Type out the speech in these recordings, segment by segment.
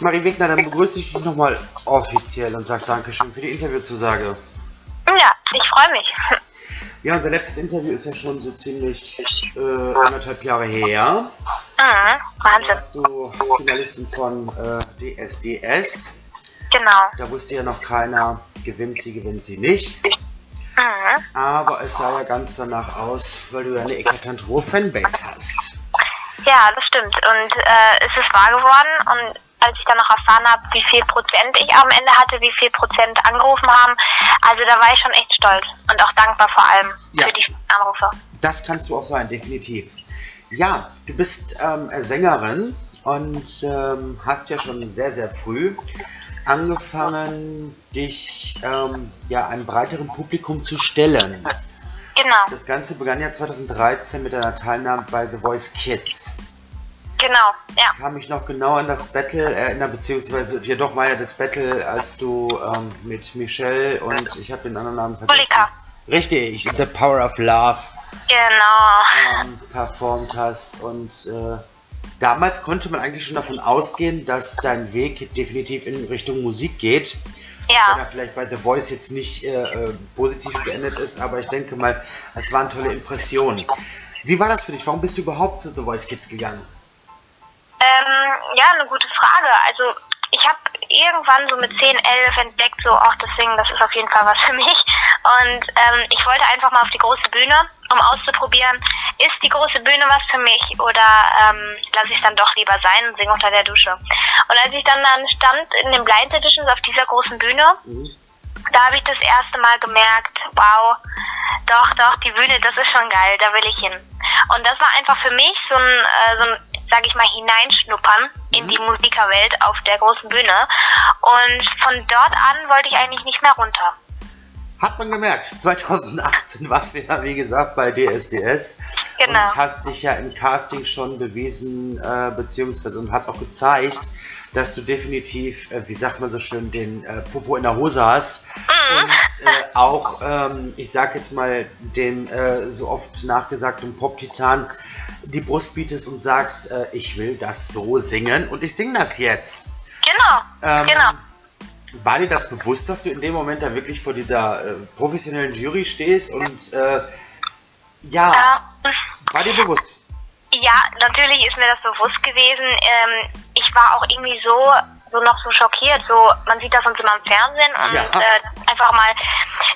Marie Wegner, dann begrüße ich dich nochmal offiziell und sage Dankeschön für die Interviewzusage. Ja, ich freue mich. Ja, unser letztes Interview ist ja schon so ziemlich äh, anderthalb Jahre her. Mhm, Da Wahnsinn. warst du Finalistin von äh, DSDS. Genau. Da wusste ja noch keiner, gewinnt sie, gewinnt sie nicht. Mhm. Aber es sah ja ganz danach aus, weil du ja eine eklatant hohe Fanbase hast. Ja, das stimmt. Und äh, es ist wahr geworden. Und als ich dann noch erfahren habe, wie viel Prozent ich am Ende hatte, wie viel Prozent angerufen haben, also da war ich schon echt stolz und auch dankbar vor allem Ja. für die Anrufe. Das kannst du auch sein, definitiv. Ja, du bist ähm, Sängerin und ähm, hast ja schon sehr, sehr früh angefangen, dich ähm, ja, einem breiteren Publikum zu stellen. Genau, Das Ganze begann ja 2013 mit deiner Teilnahme bei The Voice Kids. Genau, ja. Ich kann mich noch genau an das Battle erinnern, beziehungsweise, ja doch war ja das Battle, als du ähm, mit Michelle und ich habe den anderen Namen vergessen. Monika. Richtig, The Power of Love Genau. ähm, performt hast. Und äh, damals konnte man eigentlich schon davon ausgehen, dass dein Weg definitiv in Richtung Musik geht. Wenn Ja. er vielleicht bei The Voice jetzt nicht äh, äh, positiv geendet ist, aber ich denke mal, es waren tolle Impressionen. Wie war das für dich? Warum bist du überhaupt zu The Voice Kids gegangen? Ähm, ja, eine gute Frage. Also ich habe irgendwann so mit 10, 11 entdeckt, so auch deswegen, das ist auf jeden Fall was für mich. Und ähm, ich wollte einfach mal auf die große Bühne, um auszuprobieren, ist die große Bühne was für mich oder ähm, lasse ich es dann doch lieber sein und singe unter der Dusche. Und als ich dann dann stand in den Blind Editions auf dieser großen Bühne, Mhm. Da habe ich das erste Mal gemerkt, wow, doch, doch, die Bühne, das ist schon geil, da will ich hin. Und das war einfach für mich so ein, äh, so ein sag ich mal, hineinschnuppern in die Musikerwelt auf der großen Bühne. Und von dort an wollte ich eigentlich nicht mehr runter. Hat man gemerkt, 2018 warst du ja, wie gesagt, bei DSDS Genau. und hast dich ja im Casting schon bewiesen, äh, beziehungsweise und hast auch gezeigt, dass du definitiv, äh, wie sagt man so schön, den äh, Popo in der Hose hast Mhm. und äh, auch, ähm, ich sag jetzt mal, dem äh, so oft nachgesagten Pop-Titan die Brust bietest und sagst, äh, ich will das so singen und ich singe das jetzt. Genau, Ähm, genau. War dir das bewusst, dass du in dem Moment da wirklich vor dieser äh, professionellen Jury stehst und äh, ja, Ja. war dir bewusst? Ja, natürlich ist mir das bewusst gewesen. Ähm, ich war auch irgendwie so, so noch so schockiert. So, man sieht das uns immer im Fernsehen und Ja. äh, einfach mal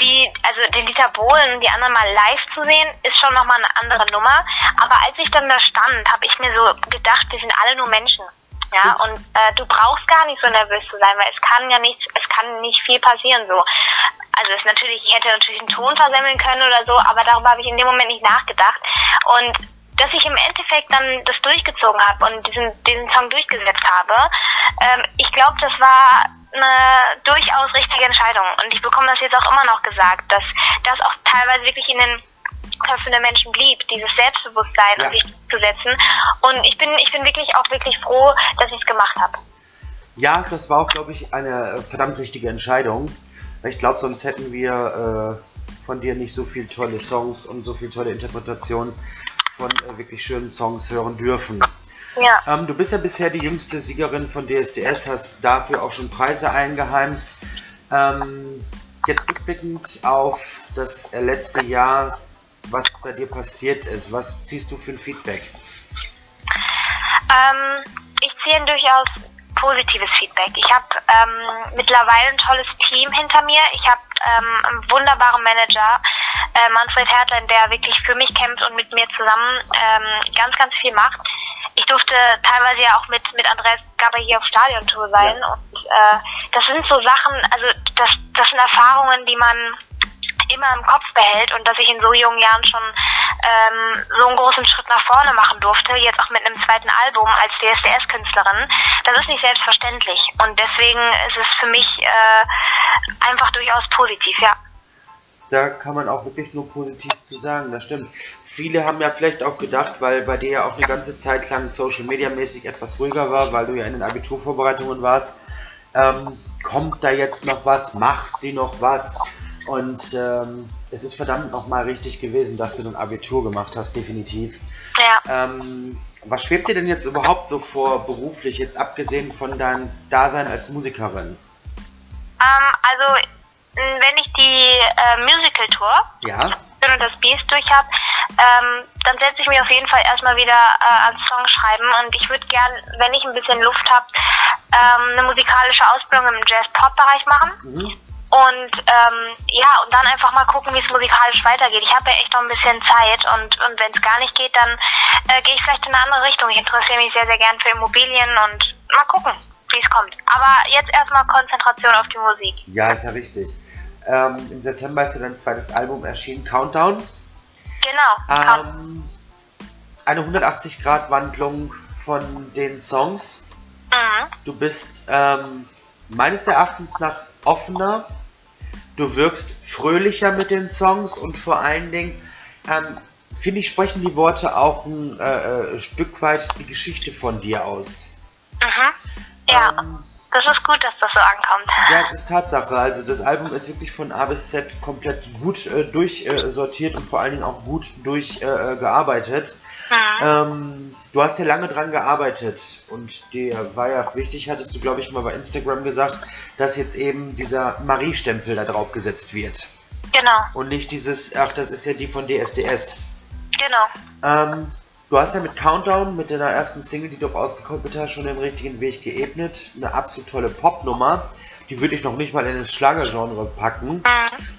die, also den Dieter Bohlen und die anderen mal live zu sehen, ist schon nochmal eine andere Nummer. Aber als ich dann da stand, habe ich mir so gedacht, wir sind alle nur Menschen. Ja, und äh, du brauchst gar nicht so nervös zu sein, weil es kann ja nichts, es kann nicht viel passieren so. Also es ist natürlich, ich hätte natürlich einen Ton versemmeln können oder so, aber darüber habe ich in dem Moment nicht nachgedacht. Und dass ich im Endeffekt dann das durchgezogen habe und diesen, diesen Song durchgesetzt habe, ähm, ich glaube, das war eine durchaus richtige Entscheidung. Und ich bekomme das jetzt auch immer noch gesagt, dass das auch teilweise wirklich in den Der Menschen blieb, dieses Selbstbewusstsein Ja. sich zu setzen. Und ich bin, ich bin wirklich auch wirklich froh, dass ich es gemacht habe. Ja, das war auch, glaube ich, eine verdammt richtige Entscheidung. Ich glaube, sonst hätten wir äh, von dir nicht so viele tolle Songs und so viele tolle Interpretationen von äh, wirklich schönen Songs hören dürfen. Ja. Ähm, du bist ja bisher die jüngste Siegerin von DSDS, hast dafür auch schon Preise eingeheimst. Ähm, jetzt rückblickend auf das letzte Jahr, was bei dir passiert ist, was ziehst du für ein Feedback? Ähm, ich ziehe ein durchaus positives Feedback. Ich habe ähm, mittlerweile ein tolles Team hinter mir. Ich habe ähm, einen wunderbaren Manager, äh, Manfred Hertlein, der wirklich für mich kämpft und mit mir zusammen ähm, ganz, ganz viel macht. Ich durfte teilweise ja auch mit, mit Andreas Gabber hier auf Stadiontour sein und äh, das sind so Sachen, also das, das sind Erfahrungen, die man immer im Kopf behält und dass ich in so jungen Jahren schon ähm, so einen großen Schritt nach vorne machen durfte, jetzt auch mit einem zweiten Album als DSDS-Künstlerin, das ist nicht selbstverständlich. Und deswegen ist es für mich äh, einfach durchaus positiv, ja. Da kann man auch wirklich nur positiv zu sagen, das stimmt. Viele haben ja vielleicht auch gedacht, weil bei dir ja auch eine ganze Zeit lang Social Media mäßig etwas ruhiger war, weil du ja in den Abiturvorbereitungen warst, ähm, kommt da jetzt noch was, macht sie noch was? Und ähm, es ist verdammt nochmal richtig gewesen, dass du ein Abitur gemacht hast, definitiv. Ja. Ähm, was schwebt dir denn jetzt überhaupt so vor beruflich, jetzt abgesehen von deinem Dasein als Musikerin? Ähm, also, wenn ich die äh, Musical-Tour Ja? Schön und das Biest durch habe, ähm, dann setze ich mich auf jeden Fall erstmal wieder äh, ans Song schreiben und ich würde gern, wenn ich ein bisschen Luft habe, ähm, eine musikalische Ausbildung im Jazz-Pop-Bereich machen. Mhm. Und ähm, ja, und dann einfach mal gucken, wie es musikalisch weitergeht. Ich habe ja echt noch ein bisschen Zeit und, und wenn es gar nicht geht, dann äh, gehe ich vielleicht in eine andere Richtung. Ich interessiere mich sehr, sehr gern für Immobilien und mal gucken, wie es kommt. Aber jetzt erstmal Konzentration auf die Musik. Ja, ist ja richtig. Ähm, Im September ist ja dein zweites Album erschienen, Countdown. Genau. Ähm, eine 180-Grad-Wandlung von den Songs. Mhm. Du bist ähm, meines Erachtens nach offener. Du wirkst fröhlicher mit den Songs und vor allen Dingen, ähm, finde ich, sprechen die Worte auch ein äh, äh, Stück weit die Geschichte von dir aus. Mhm. Ja, Ähm, das ist gut, dass das so ankommt. Ja, es ist Tatsache. Also das Album ist wirklich von A bis Z komplett gut äh, durchsortiert und vor allen Dingen auch gut durchgearbeitet. Äh. Mhm. ähm, du hast ja lange dran gearbeitet und dir war ja wichtig, hattest du glaube ich mal bei Instagram gesagt, dass jetzt eben dieser Marie-Stempel da drauf gesetzt wird. Genau, Und nicht dieses, ach, das ist ja die von DSDS. genau. Ähm, du hast ja mit Countdown, mit deiner ersten Single, die du auch ausgekoppelt hast, schon den richtigen Weg geebnet. Eine absolut tolle Popnummer. Die würde ich noch nicht mal in das Schlagergenre packen. Mhm.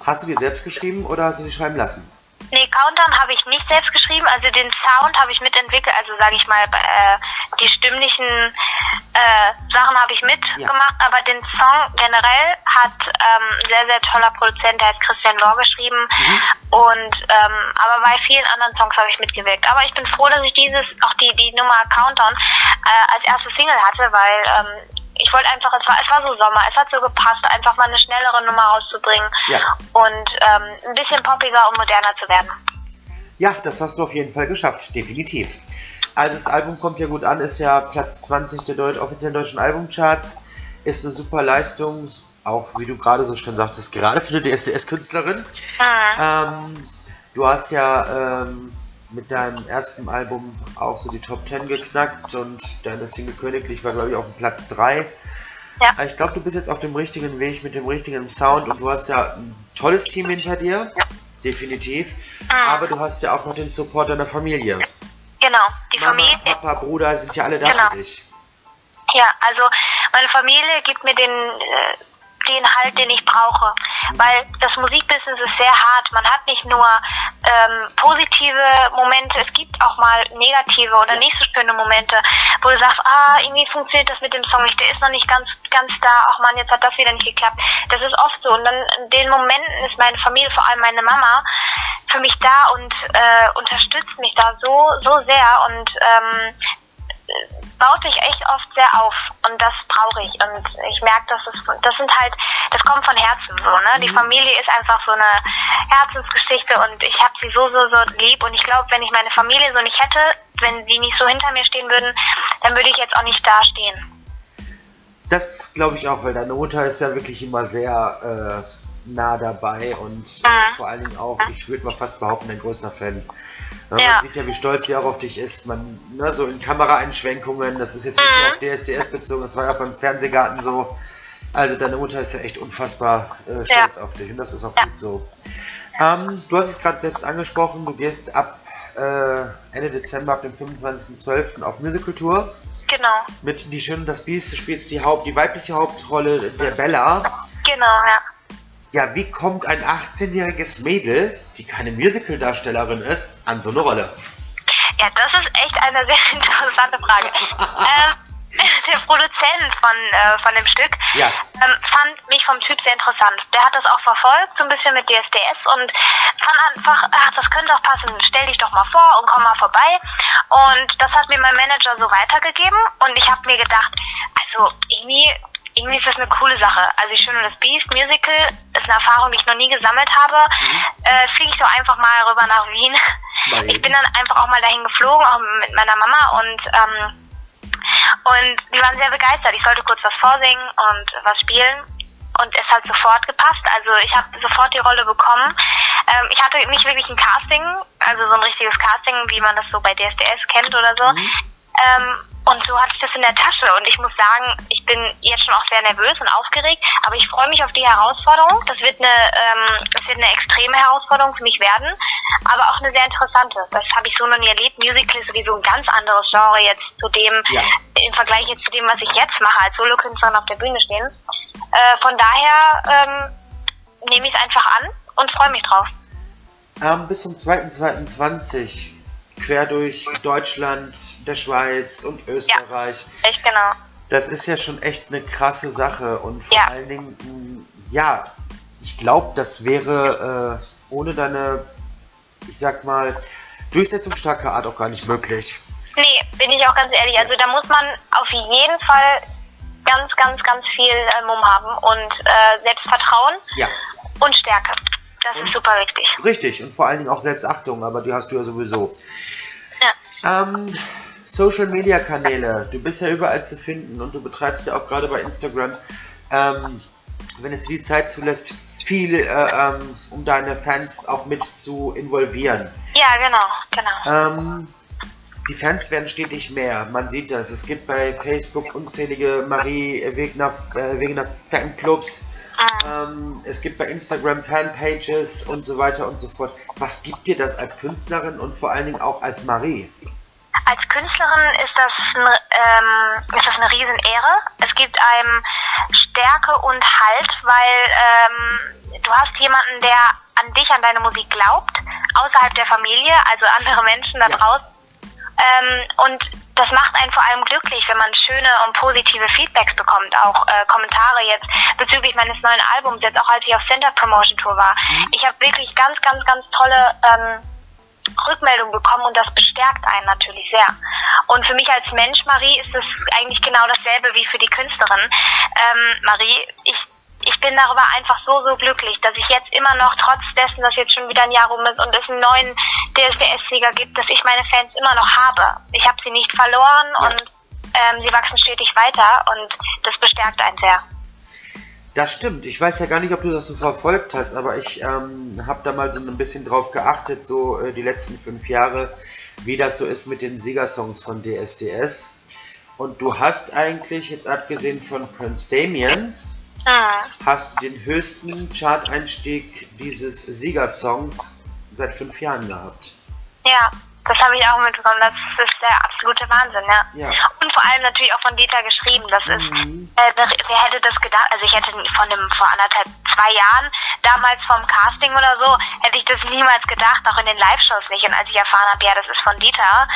Hast du die selbst geschrieben oder hast du die schreiben lassen? Nee, Countdown habe ich nicht selbst geschrieben, also den Sound habe ich mitentwickelt, also sage ich mal, äh, die stimmlichen äh, Sachen habe ich mitgemacht, aber den Song generell hat ähm, ein sehr, sehr toller Produzent, der heißt Christian Lohr geschrieben und ähm, aber bei vielen anderen Songs habe ich mitgewirkt. Aber ich bin froh, dass ich dieses, auch die, die Nummer Countdown äh, als erste Single hatte, weil ähm, ich wollte einfach, es war, es war so Sommer, es hat so gepasst, einfach mal eine schnellere Nummer rauszubringen Ja. und ähm, ein bisschen poppiger und moderner zu werden. Ja, das hast du auf jeden Fall geschafft, definitiv. Also das Album kommt ja gut an, ist ja Platz 20 der Deut offiziellen deutschen Albumcharts, ist eine super Leistung, auch wie du gerade so schön sagtest, gerade für eine DSDS-Künstlerin. Mhm. Ähm, du hast ja ähm, mit deinem ersten Album auch so die Top 10 geknackt und deine Single Königlich war, glaube ich, auf dem Platz 3. Ja. Ich glaube, du bist jetzt auf dem richtigen Weg mit dem richtigen Sound und du hast ja ein tolles Team hinter dir, definitiv. Aber du hast ja auch noch den Support deiner Familie. Genau, die Mama, Familie, Papa, Bruder sind ja alle da Genau. für dich. ja, also meine Familie gibt mir den, äh, den Halt, den ich brauche. Weil das Musikbusiness ist sehr hart. Man hat nicht nur ähm, positive Momente, es gibt auch mal negative oder nicht so schöne Momente, wo du sagst, ah, irgendwie funktioniert das mit dem Song nicht, der ist noch nicht ganz, ganz da, ach man, jetzt hat das wieder nicht geklappt. Das ist oft so. Und dann in den Momenten ist meine Familie, vor allem meine Mama, für mich da und äh, unterstützt mich da so, so sehr und ähm, baut mich echt oft sehr auf und das brauche ich und ich merke, dass es das sind halt das kommt von Herzen so ne? Die Familie ist einfach so eine Herzensgeschichte und ich habe sie so so so lieb und ich glaube wenn ich meine Familie so nicht hätte wenn sie nicht so hinter mir stehen würden dann würde ich jetzt auch nicht da stehen Das glaube ich auch, weil deine Mutter ist ja wirklich immer sehr äh, nah dabei und äh, Mhm. vor allen Dingen auch, ich würde mal fast behaupten, ein größter Fan. Ja, Ja. Man sieht ja, wie stolz sie auch auf dich ist. Man, ne, so in Kameraeinschwenkungen, das ist jetzt nicht Mhm. nur auf DSDS bezogen, das war ja auch beim Fernsehgarten so. Also deine Mutter ist ja echt unfassbar äh, stolz auf dich und das ist auch gut so. Ähm, du hast es gerade selbst angesprochen, du gehst ab äh, Ende Dezember, ab dem 25.12. auf Musical-Tour genau mit Die Schöne und das Biest. Du spielst die, Haupt, die weibliche Hauptrolle der Bella. genau ja Ja, wie kommt ein 18-jähriges Mädel, die keine Musical-Darstellerin ist, an so eine Rolle? Ja, das ist echt eine sehr interessante Frage. ähm, der Produzent von, äh, von dem Stück Ja. ähm, fand mich vom Typ sehr interessant. Der hat das auch verfolgt, so ein bisschen mit DSDS und fand einfach, ach, das könnte auch passen, stell dich doch mal vor und komm mal vorbei. Und das hat mir mein Manager so weitergegeben und ich habe mir gedacht, also irgendwie, irgendwie ist das eine coole Sache. Also die Schöne und das Beast Musical ist eine Erfahrung, die ich noch nie gesammelt habe. Äh, Fliege ich so einfach mal rüber nach Wien. Mal Ich bin dann einfach auch mal dahin geflogen, auch mit meiner Mama und ähm, und die waren sehr begeistert. Ich sollte kurz was vorsingen und was spielen. und es hat sofort gepasst. Also ich habe sofort die Rolle bekommen. Ähm, ich hatte nicht wirklich ein Casting, also so ein richtiges Casting, wie man das so bei DSDS kennt oder so. Mhm. Ähm, und so hatte ich das in der Tasche. Und ich muss sagen, ich bin jetzt schon auch sehr nervös und aufgeregt, aber ich freue mich auf die Herausforderung. Das wird eine, ähm, das wird eine extreme Herausforderung für mich werden, aber auch eine sehr interessante. Das habe ich so noch nie erlebt. Musical ist sowieso ein ganz anderes Genre jetzt zu dem, ja. im Vergleich jetzt zu dem, was ich jetzt mache, als Solokünstlerin auf der Bühne stehen. Äh, von daher ähm, nehme ich es einfach an und freue mich drauf. Ähm, bis zum 2.2.20 quer durch Deutschland, der Schweiz und Österreich. Ja, echt genau. Das ist ja schon echt eine krasse Sache und vor ja. allen Dingen, mm, ja, ich glaube, das wäre äh, ohne deine, ich sag mal, durchsetzungsstarke Art auch gar nicht möglich. Nee, bin ich auch ganz ehrlich. Also da muss man auf jeden Fall ganz, ganz, ganz viel äh, Mumm haben und äh, Selbstvertrauen ja. und Stärke. Das und, ist super wichtig. Richtig, und vor allen Dingen auch Selbstachtung, aber die hast du ja sowieso. Ja. Ähm, Social Media Kanäle, du bist ja überall zu finden und du betreibst ja auch gerade bei Instagram, ähm, wenn es dir die Zeit zulässt, viel, äh, ähm, um deine Fans auch mit zu involvieren. Ja, genau, genau. Ähm, die Fans werden stetig mehr, man sieht das. Es gibt bei Facebook unzählige Marie Wegner, äh, Wegner Fanclubs ähm, es gibt bei Instagram Fanpages und so weiter und so fort. Was gibt dir das als Künstlerin und vor allen Dingen auch als Marie? Als Künstlerin ist das, ähm, ist das eine Riesenehre. Es gibt einem Stärke und Halt, weil ähm, du hast jemanden, der an dich, an deine Musik glaubt, außerhalb der Familie, also andere Menschen da ja. draußen. Ähm, und das macht einen vor allem glücklich, wenn man schöne und positive Feedbacks bekommt, auch äh, Kommentare jetzt bezüglich meines neuen Albums, jetzt auch als ich auf Center Promotion Tour war. Mhm. Ich habe wirklich ganz, ganz, ganz tolle ähm, Rückmeldungen bekommen und das bestärkt einen natürlich sehr. Und für mich als Mensch, Marie, ist es eigentlich genau dasselbe wie für die Künstlerin. Ähm, Marie, ich ich bin darüber einfach so, so glücklich, dass ich jetzt immer noch, trotz dessen, dass jetzt schon wieder ein Jahr rum ist und es einen neuen DSDS-Sieger gibt, dass ich meine Fans immer noch habe. Ich habe sie nicht verloren und ähm, sie wachsen stetig weiter und das bestärkt einen sehr. Das stimmt. Ich weiß ja gar nicht, ob du das so verfolgt hast, aber ich ähm, habe da mal so ein bisschen drauf geachtet, so äh, die letzten fünf Jahre, wie das so ist mit den Siegersongs von DSDS. Und du hast eigentlich, jetzt abgesehen von Prince Damien, ah. hast du den höchsten Chart-Einstieg dieses Siegersongs seit fünf Jahren gehabt. Ja, das habe ich auch mitbekommen. Das ist der absolute Wahnsinn, ja. ja. Und vor allem natürlich auch von Dieter geschrieben. Das ist, mhm. äh, wer hätte das gedacht? Also ich hätte von dem vor anderthalb, zwei Jahren, damals vom Casting oder so, hätte ich das niemals gedacht, auch in den Live-Shows nicht. Und als ich erfahren habe, ja, das ist von Dieter,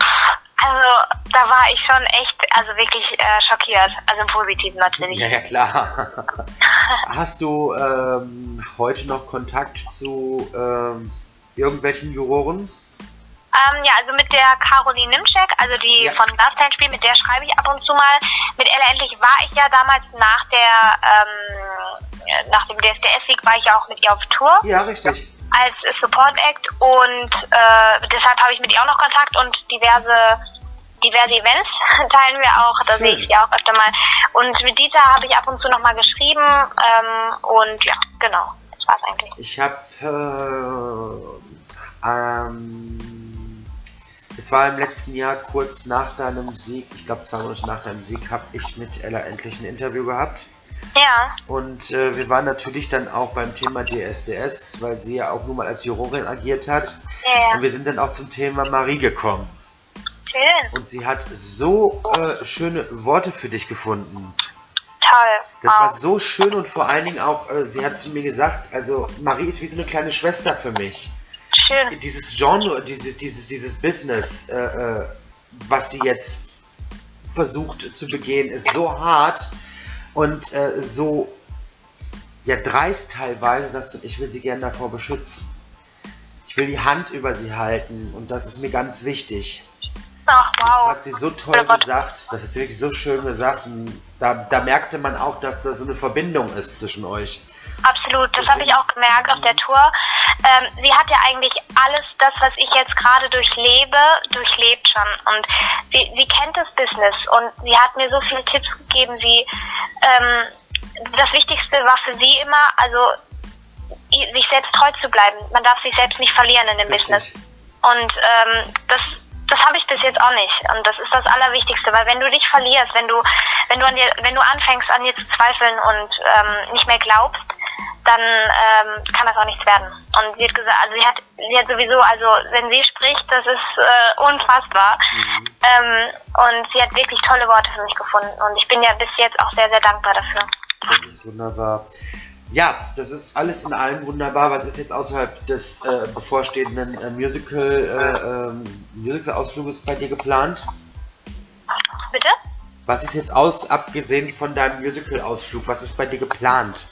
pff, also da war ich schon echt, also wirklich äh, schockiert. Also im Positiven natürlich. Ja, ja klar. Hast du ähm, heute noch Kontakt zu ähm, irgendwelchen Juroren? Ähm, ja, also mit der Caroline Nimczek, also die ja. von Gastein spielt, mit der schreibe ich ab und zu mal. Mit Ella Endlich war ich ja damals nach der, ähm, nach dem DSDS-Sieg war ich ja auch mit ihr auf Tour. Ja, richtig als Support Act und äh, deshalb habe ich mit ihr auch noch Kontakt und diverse diverse Events teilen wir auch, da sehe ich sie auch öfter mal. Und mit Dieter habe ich ab und zu noch mal geschrieben ähm, und ja, genau, das war's eigentlich. Ich habe äh, ähm, das war im letzten Jahr kurz nach deinem Sieg, ich glaube zwei Monate nach deinem Sieg, habe ich mit Ella endlich ein Interview gehabt. Ja. Und äh, wir waren natürlich dann auch beim Thema DSDS, weil sie ja auch nur mal als Jurorin agiert hat. Ja. Und wir sind dann auch zum Thema Marie gekommen. Schön. Und sie hat so äh, schöne Worte für dich gefunden. Toll. Das wow. war so schön und vor allen Dingen auch, äh, sie hat zu mir gesagt, also Marie ist wie so eine kleine Schwester für mich. Schön. Dieses Genre, dieses, dieses, dieses Business, äh, äh was sie jetzt versucht zu begehen, ist so hart und äh, so ja, dreist teilweise, sagt sie, ich will sie gerne davor beschützen. Ich will die Hand über sie halten und das ist mir ganz wichtig. Ach, wow. Das hat sie so toll gesagt, das hat sie wirklich so schön gesagt und da, da merkte man auch, dass da so eine Verbindung ist zwischen euch. Absolut, das habe ich auch gemerkt auf der Tour. Ähm, sie hat ja eigentlich alles das, was ich jetzt gerade durchlebe, durchlebt schon. Und sie, sie kennt das Business und sie hat mir so viele Tipps gegeben, wie ähm, das Wichtigste war für sie immer, also sich selbst treu zu bleiben. Man darf sich selbst nicht verlieren in dem Richtig. Business. Und ähm, das, das habe ich bis jetzt auch nicht. Und das ist das Allerwichtigste, weil wenn du dich verlierst, wenn du, wenn du an dir, wenn du anfängst an dir zu zweifeln und ähm, nicht mehr glaubst, dann ähm, kann das auch nichts werden. Und sie hat gesagt, also sie hat, sie hat sowieso, also wenn sie spricht, das ist äh, unfassbar. Mhm. Ähm, und sie hat wirklich tolle Worte für mich gefunden. Und ich bin ja bis jetzt auch sehr, sehr dankbar dafür. Das ist wunderbar. Ja, das ist alles in allem wunderbar. Was ist jetzt außerhalb des äh, bevorstehenden äh, Musical, äh, ähm, Musical-Ausfluges bei dir geplant? Bitte? Was ist jetzt aus, abgesehen von deinem Musical-Ausflug, was ist bei dir geplant?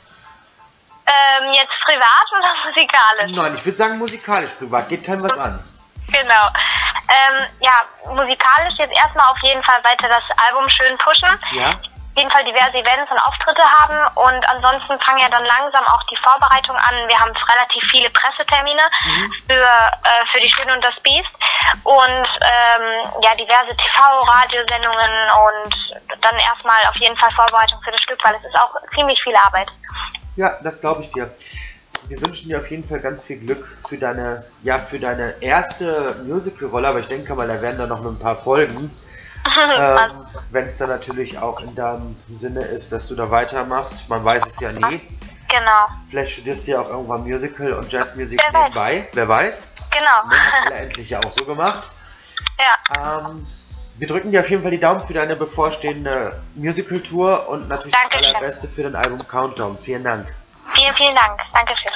Ähm, jetzt privat oder musikalisch? Nein, ich würde sagen musikalisch, privat geht keinem was an. Genau. Ähm, ja, musikalisch jetzt erstmal auf jeden Fall weiter das Album schön pushen. Ja? Auf jeden Fall diverse Events und Auftritte haben und ansonsten fangen ja dann langsam auch die Vorbereitung an. Wir haben relativ viele Pressetermine für, äh, für die Schöne und das Biest und ähm, ja, diverse TV, Radiosendungen und dann erstmal auf jeden Fall Vorbereitung für das Stück, weil es ist auch ziemlich viel Arbeit. Ja, das glaube ich dir. Wir wünschen dir auf jeden Fall ganz viel Glück für deine, ja, für deine erste Musical-Rolle, aber ich denke mal, da werden dann noch ein paar Folgen. Ähm, Wenn es dann natürlich auch in deinem Sinne ist, dass du da weitermachst. Man weiß es ja nie. genau, Vielleicht studierst du ja auch irgendwann Musical und Jazzmusik nebenbei. Wer weiß. genau. Ne, hat alle endlich ja auch so gemacht. ja. Ähm, wir drücken dir auf jeden Fall die Daumen für deine bevorstehende Musical-Tour und natürlich das Dankeschön. allerbeste für dein Album Countdown. Vielen Dank. Vielen, vielen Dank. Dankeschön.